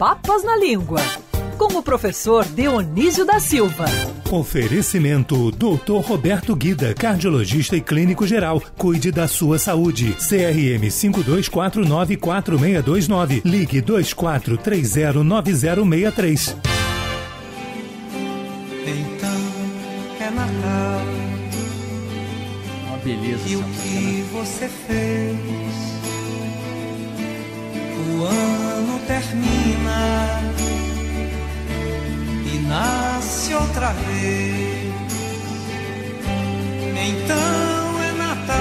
Papas na Língua, com o professor Dionísio da Silva. Oferecimento Dr. Roberto Guida, cardiologista e clínico geral. Cuide da sua saúde. CRM 52494629. Ligue 24309063. Então é Natal. Uma beleza E o que você fez? O ano termina e nasce outra vez. Então é Natal,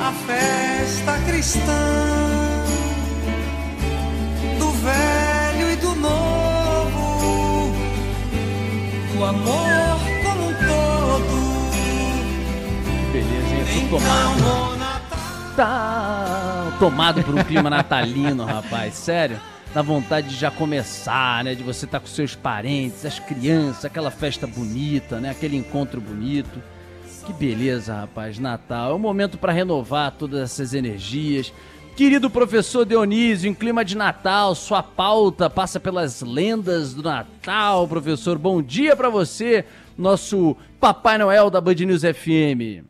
a festa cristã do velho e do novo, do amor como um todo. Que beleza, hein? Então, tomado. o Natal. Tá tomado por um clima natalino, rapaz. Sério. Dá vontade de já começar, né? De você estar com seus parentes, as crianças, aquela festa bonita, né? Aquele encontro bonito. Que beleza, rapaz. Natal é um momento para renovar todas essas energias. Querido professor Dionísio, em clima de Natal, sua pauta passa pelas lendas do Natal, professor. Bom dia para você, nosso Papai Noel da Band News FM.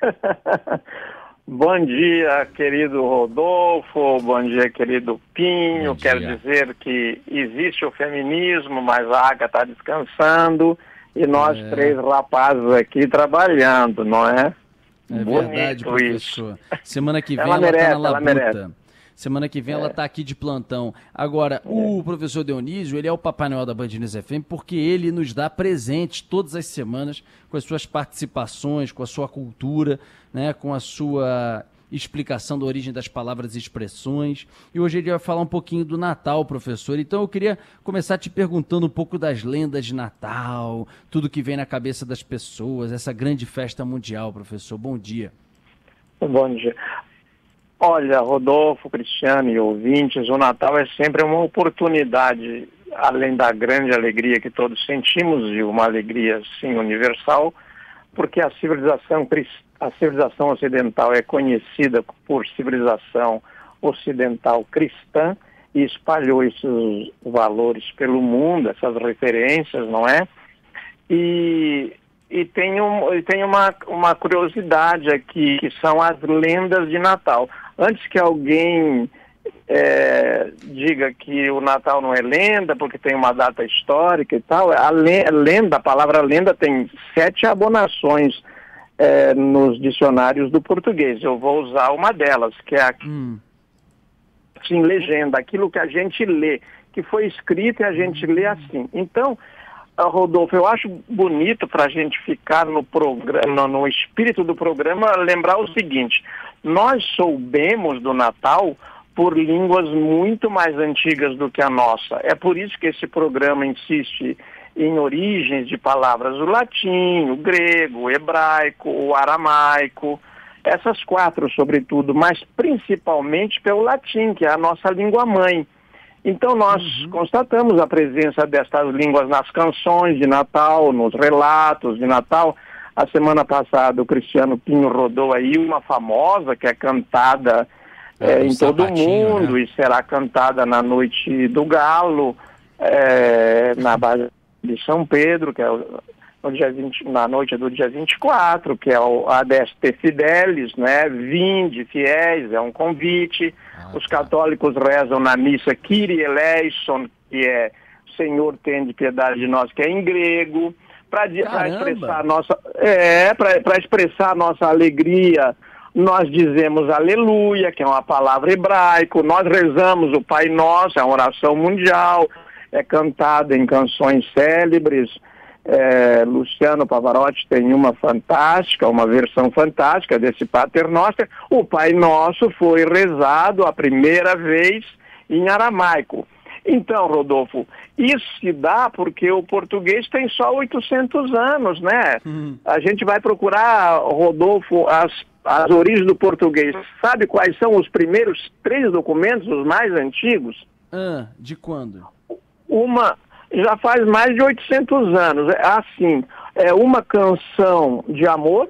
Bom dia, querido Rodolfo. Bom dia, querido Pinho. Dia. Quero dizer que existe o feminismo, mas a Água está descansando e nós É. três rapazes aqui trabalhando, não é? É Bonito verdade, isso. professor. Semana que vem Ela ela, merece, tá na ela labuta. merece. Semana que vem ela tá aqui de plantão. Agora, o professor Dionísio, ele é o Papai Noel da Band News FM porque ele nos dá presentes todas as semanas com as suas participações, com a sua cultura, né, com a sua explicação da origem das palavras e expressões. E hoje ele vai falar um pouquinho do Natal, professor. Então eu queria começar te perguntando um pouco das lendas de Natal, tudo que vem na cabeça das pessoas, essa grande festa mundial, professor. Bom dia. Bom dia. Olha, Rodolfo, Cristiano e ouvintes, o Natal é sempre uma oportunidade, além da grande alegria que todos sentimos, e uma alegria, sim, universal, porque a civilização, a civilização ocidental é conhecida por civilização ocidental cristã e espalhou esses valores pelo mundo, essas referências, não é? E, e tem, um, tem uma, uma curiosidade aqui, que são as lendas de Natal. Antes que alguém eh, diga que o Natal não é lenda, porque tem uma data histórica e tal, a le- lenda, a palavra lenda tem sete abonações eh, nos dicionários do português. Eu vou usar uma delas, que é a Hum, assim, legenda, aquilo que a gente lê, que foi escrito e a gente lê assim. Então, Rodolfo, eu acho bonito para a gente ficar no programa, no espírito do programa, lembrar o seguinte: nós soubemos do Natal por línguas muito mais antigas do que a nossa. É por isso que esse programa insiste em origens de palavras, o latim, o grego, o hebraico, o aramaico, essas quatro, sobretudo, mas principalmente pelo latim, que é a nossa língua mãe. Então, nós constatamos a presença destas línguas nas canções de Natal, nos relatos de Natal. A semana passada, o Cristiano Pinho rodou aí uma famosa que é cantada É, do em todo o mundo né? e será cantada na noite do Galo, eh, na base de São Pedro, que é no dia 20, na noite do dia 24, que é o Adeste Fidelis, né? Vinde, fiéis, é um convite. Ah, Os católicos rezam na missa Kyrie eleison, que é Senhor tem de piedade de nós, que é em grego, para expressar a nossa é, para expressar nossa alegria, nós dizemos aleluia, que é uma palavra hebraico, nós rezamos o Pai Nosso, é uma oração mundial, é cantada em canções célebres. É, Luciano Pavarotti tem uma fantástica, uma versão fantástica desse Pater Noster. O Pai Nosso foi rezado a primeira vez em aramaico. Então, Rodolfo, isso se dá porque o português tem só 800 anos, né? Hum. A gente vai procurar, Rodolfo, as, as origens do português. Sabe quais são os primeiros três documentos, os mais antigos? Ah, de quando? Uma já faz mais de 800 anos. É assim, é uma canção de amor,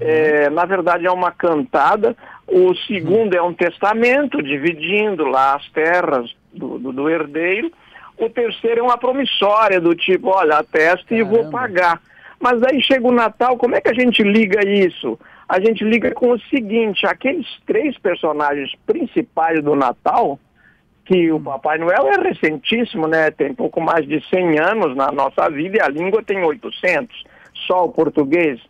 É, na verdade é uma cantada. O segundo é um testamento, dividindo lá as terras do, do, do herdeiro. O terceiro é uma promissória, do tipo, olha, atesta e vou pagar. Mas aí chega o Natal, como é que a gente liga isso? A gente liga com o seguinte, aqueles três personagens principais do Natal, que o Papai Noel é recentíssimo, né? Tem pouco mais de 100 anos na nossa vida e a língua tem 800. Só o português.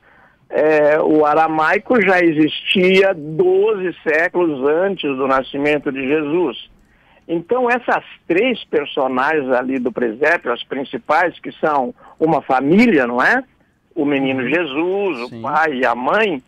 É, o aramaico já existia 12 séculos antes do nascimento de Jesus. Então, essas três personagens ali do presépio, as principais, que são uma família, não é? O menino Jesus, Sim. o pai e a mãe,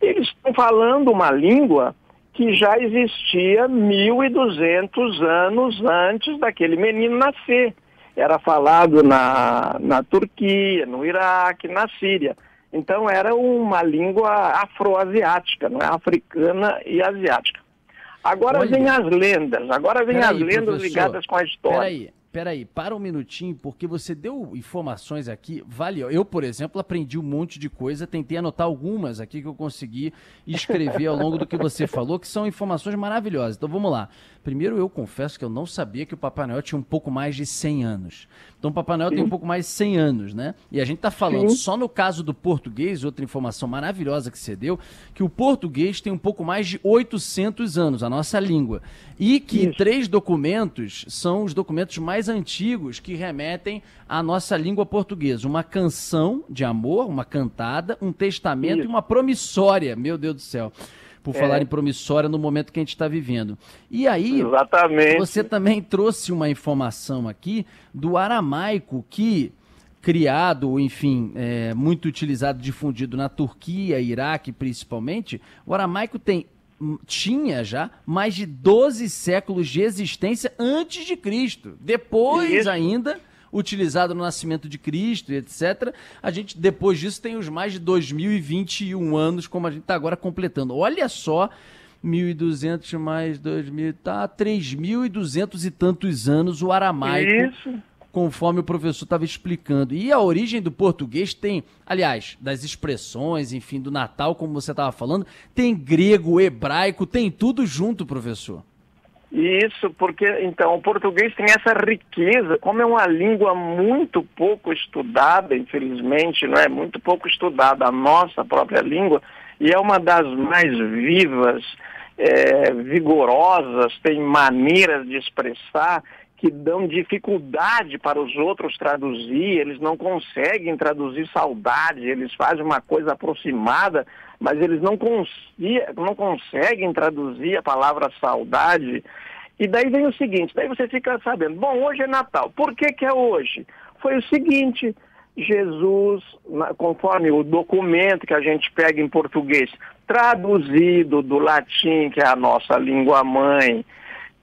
eles estão falando uma língua que já existia 1.200 anos antes daquele menino nascer. Era falado na, na Turquia, no Iraque, na Síria. Então era uma língua afroasiática, não é? africana e asiática. Agora Olha. vem as lendas, agora vem Peraí, as lendas professor. ligadas com a história. Peraí, peraí, para um minutinho, porque você deu informações aqui, vale. Eu, por exemplo, aprendi um monte de coisa, tentei anotar algumas aqui que eu consegui escrever ao longo do que você falou, que são informações maravilhosas. Então vamos lá. Primeiro, eu confesso que eu não sabia que o Papai Noel tinha um pouco mais de 100 anos. Então, o Papai Noel tem um pouco mais de 100 anos, né? E a gente tá falando Sim. só no caso do português, outra informação maravilhosa que você deu, que o português tem um pouco mais de 800 anos, a nossa língua. E que Isso. três documentos são os documentos mais antigos que remetem à nossa língua portuguesa. Uma canção de amor, uma cantada, um testamento Isso. e uma promissória. Meu Deus do céu. Por É. falar em promissória no momento que a gente está vivendo. E aí, Exatamente. você também trouxe uma informação aqui do aramaico que criado, enfim, é, muito utilizado, difundido na Turquia, Iraque principalmente, o aramaico tem tinha já mais de 12 séculos de existência antes de Cristo. Depois ainda utilizado no nascimento de Cristo etc. A gente depois disso tem os mais de 2021 anos como a gente está agora completando. Olha só 1.200 mais 2.000, tá 3.200 e tantos anos o aramaico Isso. Conforme o professor estava explicando. E a origem do português tem, aliás, das expressões, enfim, do Natal, como você estava falando, tem grego, hebraico, tem tudo junto, professor. Isso, porque então o português tem essa riqueza, como é uma língua muito pouco estudada, infelizmente, não é muito pouco estudada a nossa própria língua e é uma das mais vivas, é, vigorosas, tem maneiras de expressar que dão dificuldade para os outros traduzir, eles não conseguem traduzir saudade, eles fazem uma coisa aproximada, mas eles não, consi- não conseguem traduzir a palavra saudade. E daí vem o seguinte, daí você fica sabendo, bom, hoje é Natal, por que que é hoje? Foi o seguinte, Jesus, conforme o documento que a gente pega em português, traduzido do latim, que é a nossa língua mãe,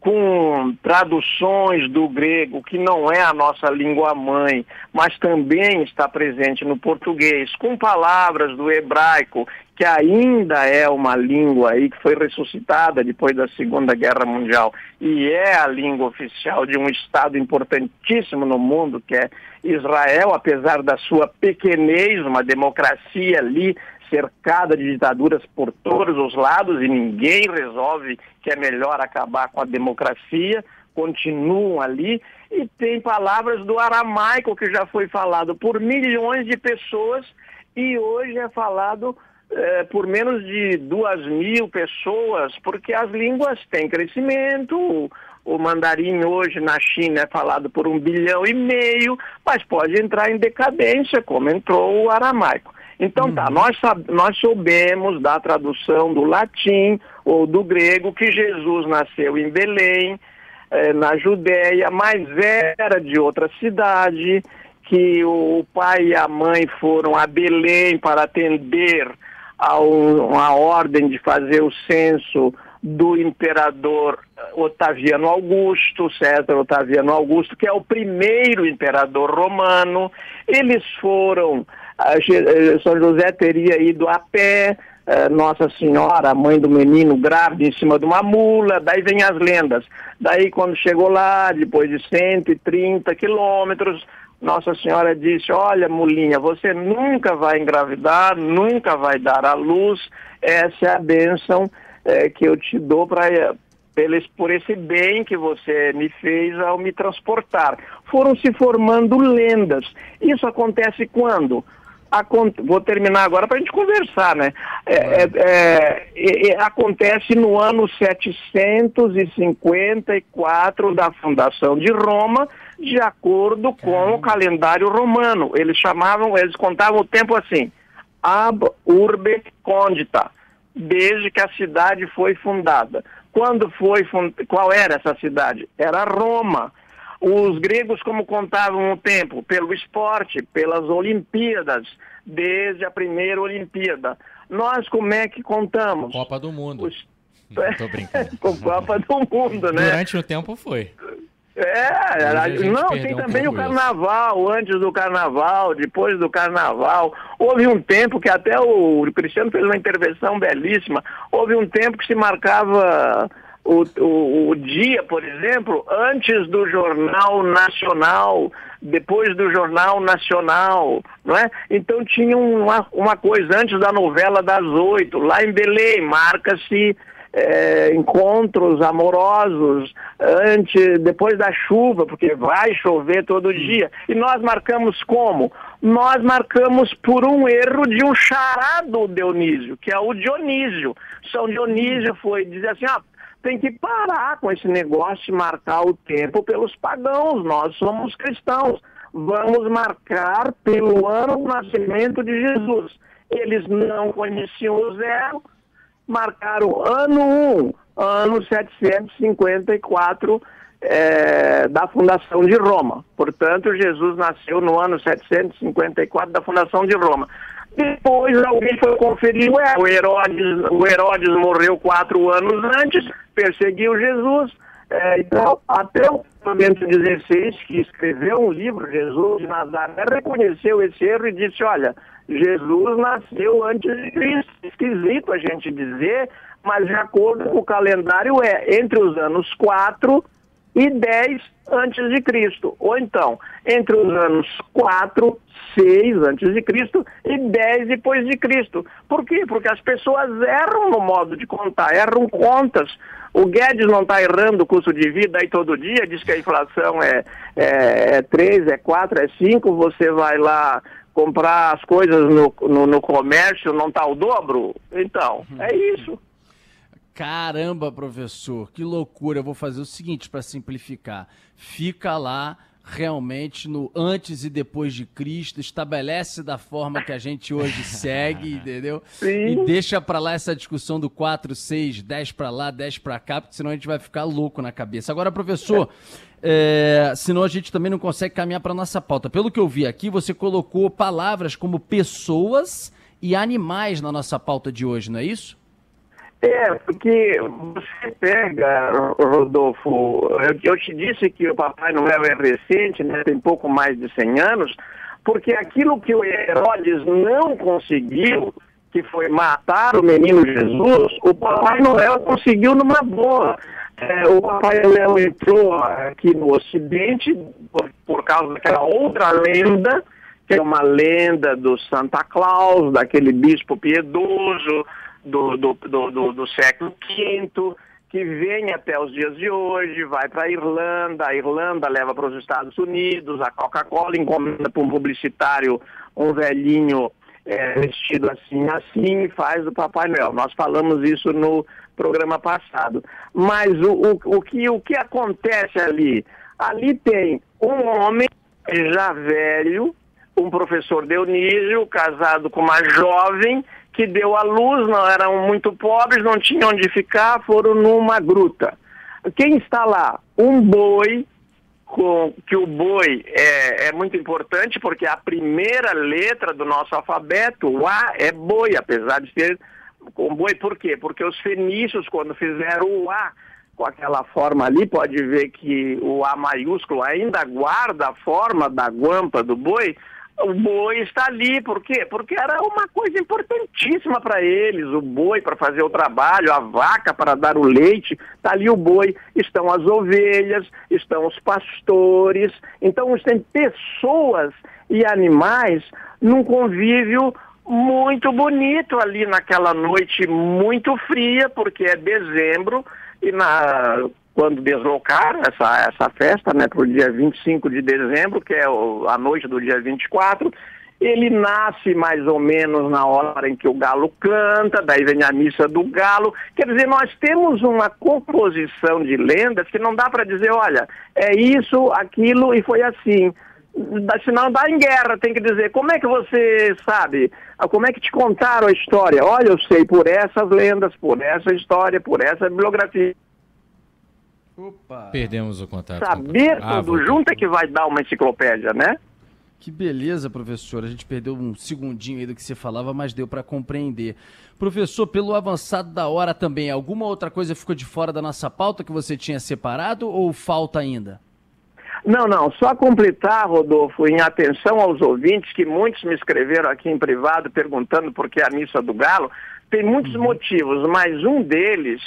com traduções do grego, que não é a nossa língua mãe, mas também está presente no português, com palavras do hebraico, que ainda é uma língua aí que foi ressuscitada depois da Segunda Guerra Mundial e é a língua oficial de um estado importantíssimo no mundo, que é Israel, apesar da sua pequenez, uma democracia ali cercada de ditaduras por todos os lados e ninguém resolve que é melhor acabar com a democracia, continuam ali. E tem palavras do aramaico que já foi falado por milhões de pessoas e hoje é falado eh, por menos de duas mil pessoas, porque as línguas têm crescimento, o, o mandarim hoje na China é falado por um bilhão e meio, mas pode entrar em decadência, como entrou o aramaico. Então tá, nós, sab- nós soubemos da tradução do latim ou do grego que Jesus nasceu em Belém, eh, na Judéia, mas era de outra cidade, que o pai e a mãe foram a Belém para atender a um- uma ordem de fazer o censo do imperador eh, Otaviano Augusto, César Otaviano Augusto, que é o primeiro imperador romano. Eles foram, São José teria ido a pé, eh, Nossa Senhora, a mãe do menino, grávida em cima de uma mula, daí vem as lendas. Daí quando chegou lá, depois de 130 quilômetros, Nossa Senhora disse: Olha, mulinha, você nunca vai engravidar, nunca vai dar à luz. Essa é a bênção eh, que eu te dou para por esse bem que você me fez ao me transportar. Foram se formando lendas. Isso acontece quando? Vou terminar agora para a gente conversar, né? É, é, é, é, acontece no ano 754 da fundação de Roma, de acordo com o calendário romano. Eles chamavam, eles contavam o tempo assim, ab urbe condita, desde que a cidade foi fundada. Quando foi fund... qual era essa cidade? Era Roma. Os gregos como contavam o tempo? Pelo esporte, pelas Olimpíadas, desde a primeira Olimpíada. Nós como é que contamos? Copa do Mundo. Os... Tô brincando. Copa do Mundo, né? Durante o tempo foi. É, não, tem também um o carnaval, isso. antes do carnaval, depois do carnaval. Houve um tempo que até o Cristiano fez uma intervenção belíssima. Houve um tempo que se marcava o, o, o, dia, por exemplo, antes do Jornal Nacional, depois do Jornal Nacional, não é? Então tinha uma, uma coisa antes da novela das oito, lá em Belém, marca-se é, encontros amorosos antes, depois da chuva, porque vai chover todo dia. E nós marcamos como? Nós marcamos por um erro de um charado Dionísio, que é o Dionísio. São Dionísio foi dizer assim, ah, tem que parar com esse negócio de marcar o tempo pelos pagãos. Nós somos cristãos. Vamos marcar pelo ano do nascimento de Jesus. Eles não conheciam o zero, marcaram ano 1, ano 754 é, da fundação de Roma. Portanto, Jesus nasceu no ano 754 da fundação de Roma. Depois alguém foi conferir, ué, o Herodes, o Herodes morreu quatro anos antes, perseguiu Jesus. É, então, até o Bento XVI, que escreveu um livro, Jesus de Nazaré, reconheceu esse erro e disse, olha, Jesus nasceu antes de Cristo. Esquisito a gente dizer, mas de acordo com o calendário é entre os anos 4 e 10 antes de Cristo. Ou então, entre os anos 4, 6 antes de Cristo e 10 depois de Cristo. Por quê? Porque as pessoas erram no modo de contar, erram contas. O Guedes não está errando o custo de vida aí todo dia, diz que a inflação é, é, é 3, é 4, é 5, você vai lá comprar as coisas no, no, no comércio, não está o dobro? Então, é isso. Caramba, professor, que loucura. Eu vou fazer o seguinte para simplificar. Fica lá realmente no antes e depois de Cristo, estabelece da forma que a gente hoje segue, entendeu? Sim. E deixa para lá essa discussão do 4, 6, 10 para lá, 10 para cá, porque senão a gente vai ficar louco na cabeça. Agora, professor, é, senão a gente também não consegue caminhar para nossa pauta. Pelo que eu vi aqui, você colocou palavras como pessoas e animais na nossa pauta de hoje, não é isso? É, porque você pega, Rodolfo, eu, te disse que o Papai Noel é recente, né, tem pouco mais de 100 anos, porque aquilo que o Herodes não conseguiu, que foi matar o menino Jesus, o Papai Noel conseguiu numa boa. É, o Papai Noel entrou aqui no Ocidente por, por causa daquela outra lenda, que é uma lenda do Santa Claus, daquele bispo piedoso, do, do, do, do, século V, que vem até os dias de hoje, vai para a Irlanda, a Irlanda leva para os Estados Unidos, a Coca-Cola encomenda para um publicitário um velhinho é, vestido assim, assim, faz o Papai Noel. Nós falamos isso no programa passado. Mas o, o, o, que, o que acontece ali? Ali tem um homem já velho, um professor Dionísio, casado com uma jovem, que deu à luz, não eram muito pobres, não tinham onde ficar, foram numa gruta. Quem está lá? Um boi, com, que o boi é, é muito importante porque a primeira letra do nosso alfabeto, o A, é boi, apesar de ser com boi. Por quê? Porque os fenícios, quando fizeram o A com aquela forma ali, pode ver que o A maiúsculo ainda guarda a forma da guampa do boi, o boi está ali, por quê? Porque era uma coisa importantíssima para eles, o boi para fazer o trabalho, a vaca para dar o leite, está ali o boi, estão as ovelhas, estão os pastores, então tem pessoas e animais num convívio muito bonito ali naquela noite muito fria, porque é dezembro, e na, quando deslocaram essa, essa festa né, para o dia 25 de dezembro, que é o, a noite do dia 24, ele nasce mais ou menos na hora em que o galo canta, daí vem a missa do galo. Quer dizer, nós temos uma composição de lendas que não dá para dizer, olha, é isso, aquilo e foi assim. Senão dá em guerra, tem que dizer, como é que você sabe? Como é que te contaram a história? Olha, eu sei por essas lendas, por essa história, por essa bibliografia. Opa. Perdemos o contato. Saber ah, tudo junto é que vai dar uma enciclopédia, né? Que beleza, professor. A gente perdeu um segundinho aí do que você falava, mas deu para compreender. Professor, pelo avançado da hora também, alguma outra coisa ficou de fora da nossa pauta que você tinha separado ou falta ainda? Não, não, só completar, Rodolfo, em atenção aos ouvintes, que muitos me escreveram aqui em privado perguntando por que a missa do Galo. Tem muitos uhum. motivos, mas um deles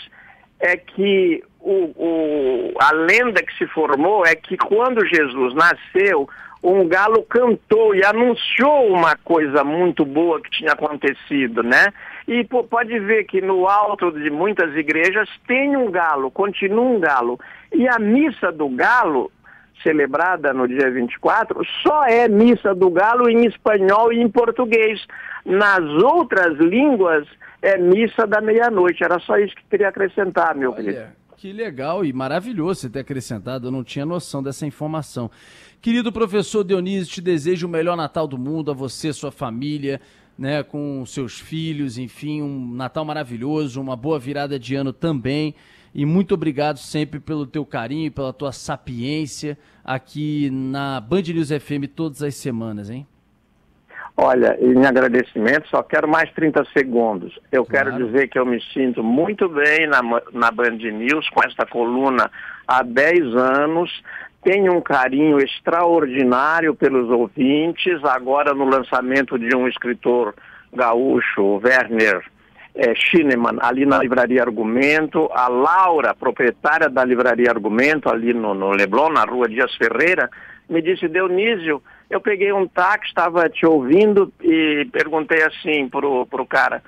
é que o, o, a lenda que se formou é que quando Jesus nasceu, um galo cantou e anunciou uma coisa muito boa que tinha acontecido, né? E pô, pode ver que no alto de muitas igrejas tem um galo, continua um galo. E a missa do galo, celebrada no dia 24, só é missa do galo em espanhol e em português. Nas outras línguas é missa da meia-noite. Era só isso que queria acrescentar, meu Olha, querido. Que legal e maravilhoso você ter acrescentado, eu não tinha noção dessa informação. Querido professor Dionísio, te desejo o melhor Natal do mundo a você, sua família, né, com seus filhos, enfim, um Natal maravilhoso, uma boa virada de ano também. E muito obrigado sempre pelo teu carinho, pela tua sapiência aqui na Band News FM todas as semanas, hein? Olha, em agradecimento, só quero mais 30 segundos. Eu claro. quero dizer que eu me sinto muito bem na, na Band News com esta coluna há 10 anos. Tenho um carinho extraordinário pelos ouvintes. Agora, no lançamento de um escritor gaúcho, Werner é, Schinemann, ali na Livraria Argumento. A Laura, proprietária da Livraria Argumento, ali no, no Leblon, na rua Dias Ferreira, me disse: Dionísio eu peguei um táxi, estava te ouvindo e perguntei assim pro, pro cara,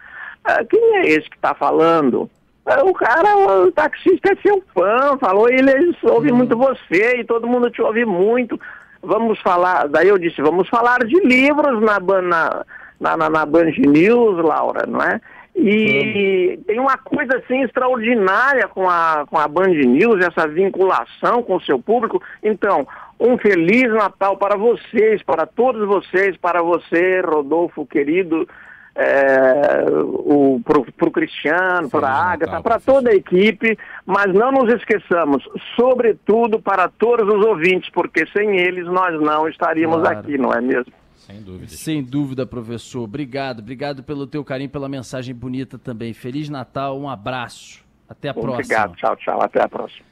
ah, quem é esse que está falando? Ah, o cara, o taxista é seu fã, falou, ele ouve hum. muito você e todo mundo te ouve muito. Vamos falar, daí eu disse, vamos falar de livros na, na, na, na, na Band News, Laura, não é? E tem uma coisa assim extraordinária com a, com a Band News, essa vinculação com o seu público. Então, um feliz Natal para vocês, para todos vocês, para você, Rodolfo, querido, é, para o Cristiano, para a Agatha, para toda a equipe, mas não nos esqueçamos, sobretudo para todos os ouvintes, porque sem eles nós não estaríamos claro. aqui, não é mesmo? Sem dúvida. Sem dúvida, professor. Obrigado, obrigado pelo teu carinho, pela mensagem bonita também. Feliz Natal, um abraço. Até a Obrigado, próxima. Obrigado, tchau, tchau. Até a próxima.